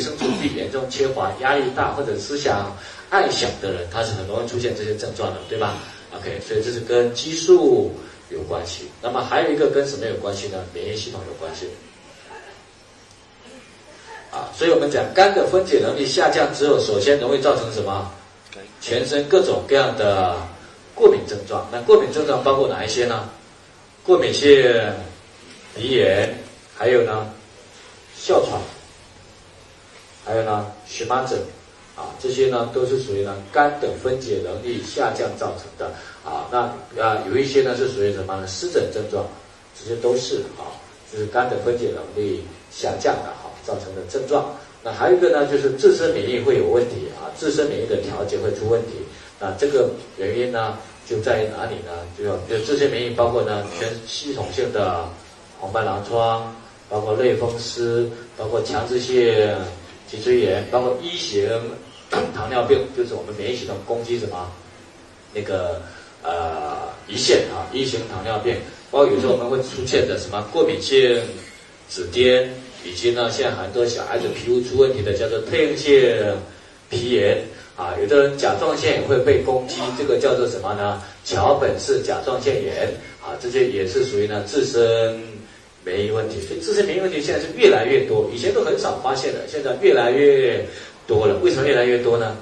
维生素 D 严重缺乏、压力大或者思想爱想的人，他是很容易出现这些症状的，对吧？OK，所以这是跟激素有关系。那么还有一个跟什么有关系呢？免疫系统有关系。啊，所以我们讲肝的分解能力下降之后，首先容易造成什么？全身各种各样的过敏症状。那过敏症状包括哪一些呢？过敏性鼻炎，还有呢，哮喘，还有呢，荨麻疹，啊，这些呢都是属于呢肝的分解能力下降造成的。啊，那啊有一些呢是属于什么呢？湿疹症状，这些都是啊，就是肝的分解能力下降的哈。造成的症状，那还有一个呢，就是自身免疫会有问题啊，自身免疫的调节会出问题。那这个原因呢，就在于哪里呢？就就自身免疫包括呢，全系统性的红斑狼疮，包括类风湿，包括强直性脊椎炎，包括一型糖尿病，就是我们免疫系统攻击什么那个呃胰腺啊，一型糖尿病，包括有时候我们会出现的什么过敏性紫癜。以及呢，现在很多小孩子皮肤出问题的叫做特应性皮炎啊，有的人甲状腺也会被攻击，这个叫做什么呢？桥本氏甲状腺炎啊，这些也是属于呢自身免疫问题。所以自身免疫问题现在是越来越多，以前都很少发现的，现在越来越多了。为什么越来越多呢？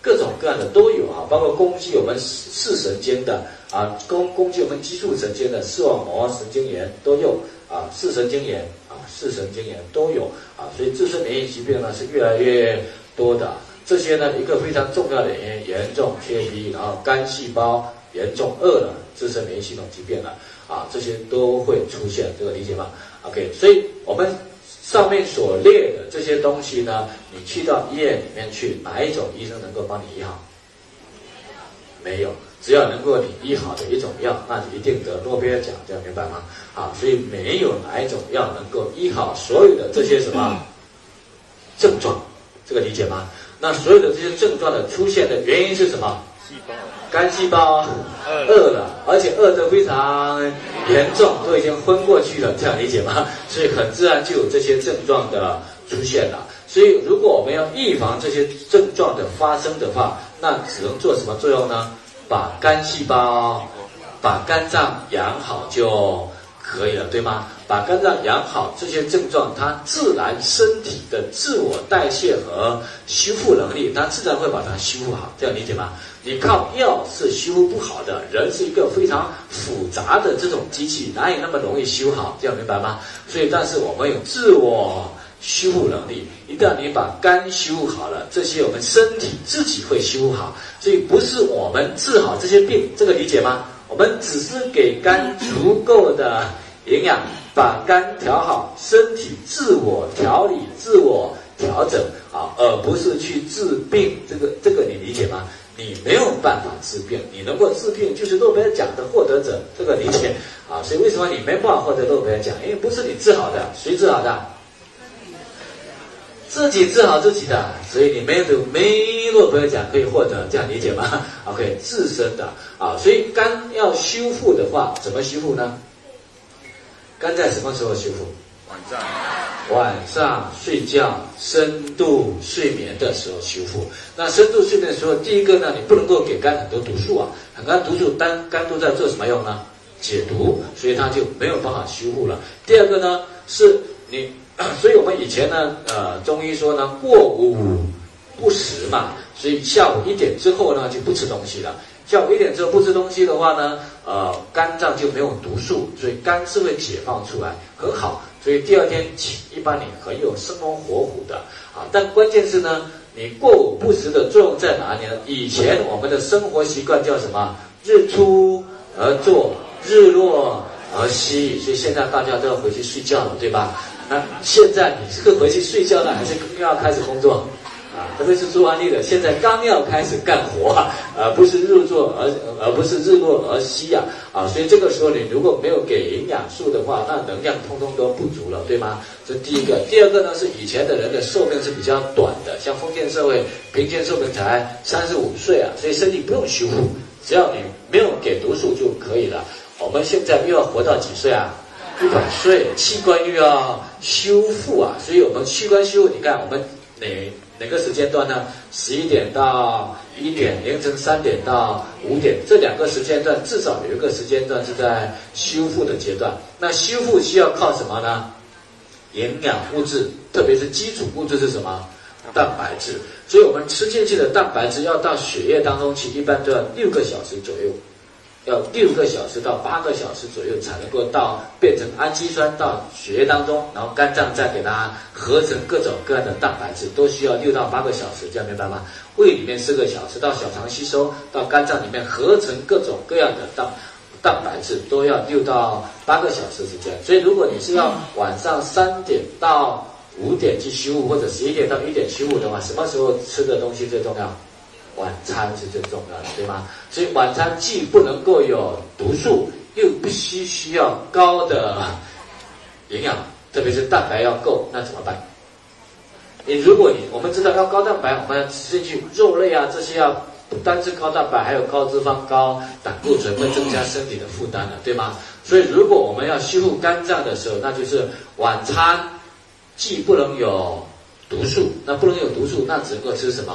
各种各样的都有啊，包括攻击我们视神经的啊，攻攻击我们激素神经的视网膜神经炎都有啊，视神经炎啊。视神经炎都有啊，所以自身免疫疾病呢是越来越多的。这些呢，一个非常重要的原因，严重缺皮，然后肝细胞严重饿了，自身免疫系统疾病了啊，这些都会出现，这个理解吗？OK，所以我们上面所列的这些东西呢，你去到医院里面去，哪一种医生能够帮你医好？没有。只要能够你医好的一种药，那就一定得诺贝尔奖，这样明白吗？啊，所以没有哪一种药能够医好所有的这些什么症状，这个理解吗？那所有的这些症状的出现的原因是什么？细胞，肝细胞饿了，而且饿得非常严重，都已经昏过去了，这样理解吗？所以很自然就有这些症状的出现了。所以如果我们要预防这些症状的发生的话，那只能做什么作用呢？把肝细胞、把肝脏养好就可以了，对吗？把肝脏养好，这些症状它自然身体的自我代谢和修复能力，它自然会把它修复好，这样理解吗？你靠药是修复不好的，人是一个非常复杂的这种机器，哪有那么容易修好？这样明白吗？所以，但是我们有自我。修复能力，一旦你把肝修复好了，这些我们身体自己会修复好，所以不是我们治好这些病，这个理解吗？我们只是给肝足够的营养，把肝调好，身体自我调理、自我调整啊，而不是去治病。这个这个你理解吗？你没有办法治病，你能够治病就是诺贝尔奖的获得者，这个理解啊？所以为什么你没办法获得诺贝尔奖？因为不是你治好的，谁治好的？自己治好自己的，所以你没有没诺贝尔奖可以获得，这样理解吗？OK，自身的啊，所以肝要修复的话，怎么修复呢？肝在什么时候修复？晚上。晚上睡觉深度睡眠的时候修复。那深度睡眠的时候，第一个呢，你不能够给肝很多毒素啊，很多毒素肝肝都在做什么用呢？解毒，所以它就没有办法修复了。第二个呢，是你。所以我们以前呢，呃，中医说呢，过午不食嘛，所以下午一点之后呢，就不吃东西了。下午一点之后不吃东西的话呢，呃，肝脏就没有毒素，所以肝是会解放出来，很好。所以第二天起，一般你很有生龙活虎的啊。但关键是呢，你过午不食的作用在哪里呢？以前我们的生活习惯叫什么？日出而作，日落而息。所以现在大家都要回去睡觉了，对吧？那现在你是回去睡觉呢，还是又要开始工作？啊，特别是做安利的，现在刚要开始干活啊，而不是日作而而不是日落而息呀，啊，所以这个时候你如果没有给营养素的话，那能量通通都不足了，对吗？这第一个，第二个呢是以前的人的寿命是比较短的，像封建社会，平均寿命才三十五岁啊，所以身体不用修复，只要你没有给毒素就可以了。我们现在又要活到几岁啊？一百岁，器官又要修复啊，所以我们器官修复，你看我们哪哪个时间段呢？十一点到一点，凌晨三点到五点，这两个时间段至少有一个时间段是在修复的阶段。那修复需要靠什么呢？营养物质，特别是基础物质是什么？蛋白质。所以我们吃进去的蛋白质要到血液当中去，一般都要六个小时左右。要六个小时到八个小时左右才能够到变成氨基酸到血液当中，然后肝脏再给它合成各种各样的蛋白质，都需要六到八个小时，这样明白吗？胃里面四个小时到小肠吸收，到肝脏里面合成各种各样的蛋蛋白质，都要六到八个小时时间。所以如果你是要晚上三点到五点去修复，或者十一点到一点修复的话，什么时候吃的东西最重要？晚餐是最重要的，对吗？所以晚餐既不能够有毒素，又必须需要高的营养，特别是蛋白要够，那怎么办？你如果你我们知道要高蛋白，我们要吃进去肉类啊这些要不单是高蛋白，还有高脂肪、高胆固醇，会增加身体的负担的，对吗？所以如果我们要修复肝脏的时候，那就是晚餐既不能有毒素，那不能有毒素，那只能够吃什么？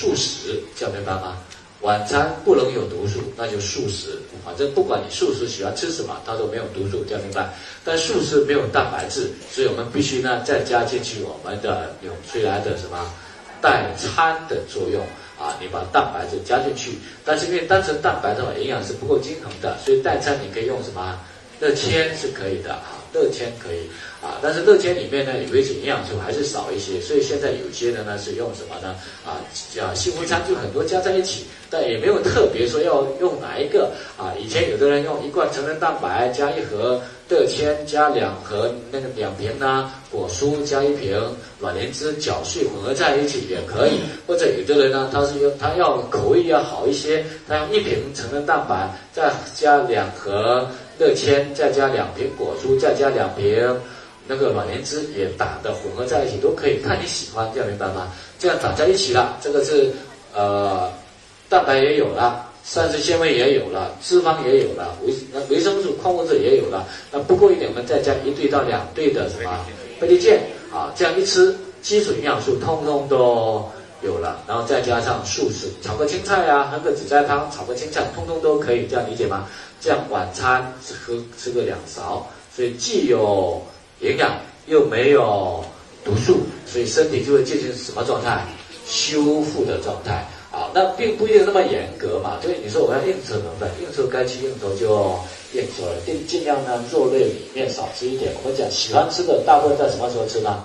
素食，这样明白吗？晚餐不能有毒素，那就素食。反正不管你素食喜欢吃什么，它都没有毒素，这样明白。但素食没有蛋白质，所以我们必须呢再加进去我们的纽崔莱的什么代餐的作用啊？你把蛋白质加进去，但是因为单纯蛋白的话营养是不够均衡的，所以代餐你可以用什么？乐千是可以的啊，乐天可以。啊，但是乐天里面呢，有一些营养素还是少一些，所以现在有些的呢是用什么呢？啊，叫幸福餐，就很多加在一起，但也没有特别说要用哪一个啊。以前有的人用一罐成人蛋白加一盒乐天，加两盒那个两瓶呢果蔬加一瓶卵磷脂搅碎混合在一起也可以，或者有的人呢他是用他要口味要好一些，他用一瓶成人蛋白再加两盒乐天，再加两瓶果蔬，再加两瓶。那个卵磷脂也打的混合在一起都可以，看你喜欢，这样明白吗？这样打在一起了，这个是呃蛋白也有了，膳食纤维也有了，脂肪也有了，维那维生素、矿物质也有了。那不够一点，我们再加一对到两对的什么倍立健啊，这样一吃，基础营养素通通都有了，然后再加上素食，炒个青菜啊，喝个紫菜汤，炒个青菜，通通都可以，这样理解吗？这样晚餐只喝吃个两勺，所以既有。营养又没有毒素，所以身体就会进行什么状态？修复的状态啊。那并不一定那么严格嘛。所以你说我要应酬能不能？应酬该去应酬就应酬了，尽尽量呢肉类里面少吃一点。我们讲喜欢吃的大部分在什么时候吃呢？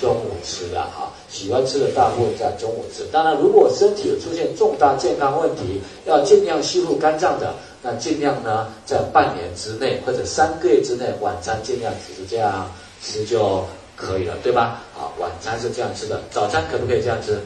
中午吃的哈。喜欢吃的大部分在中午吃。当然，如果身体有出现重大健康问题，要尽量修复肝脏的。那尽量呢，在半年之内或者三个月之内，晚餐尽量只是这样吃就可以了，对吧？好，晚餐是这样吃的，早餐可不可以这样吃？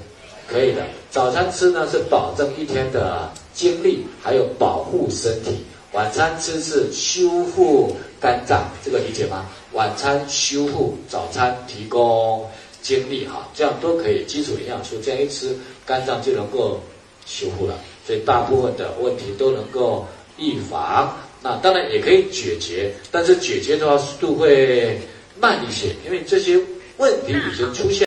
可以的。早餐吃呢是保证一天的精力，还有保护身体。晚餐吃是修复肝脏，这个理解吗？晚餐修复，早餐提供精力，哈，这样都可以。基础营养素这样一吃，肝脏就能够修复了，所以大部分的问题都能够。预防，那当然也可以解决，但是解决的话速度会慢一些，因为这些问题已经出现。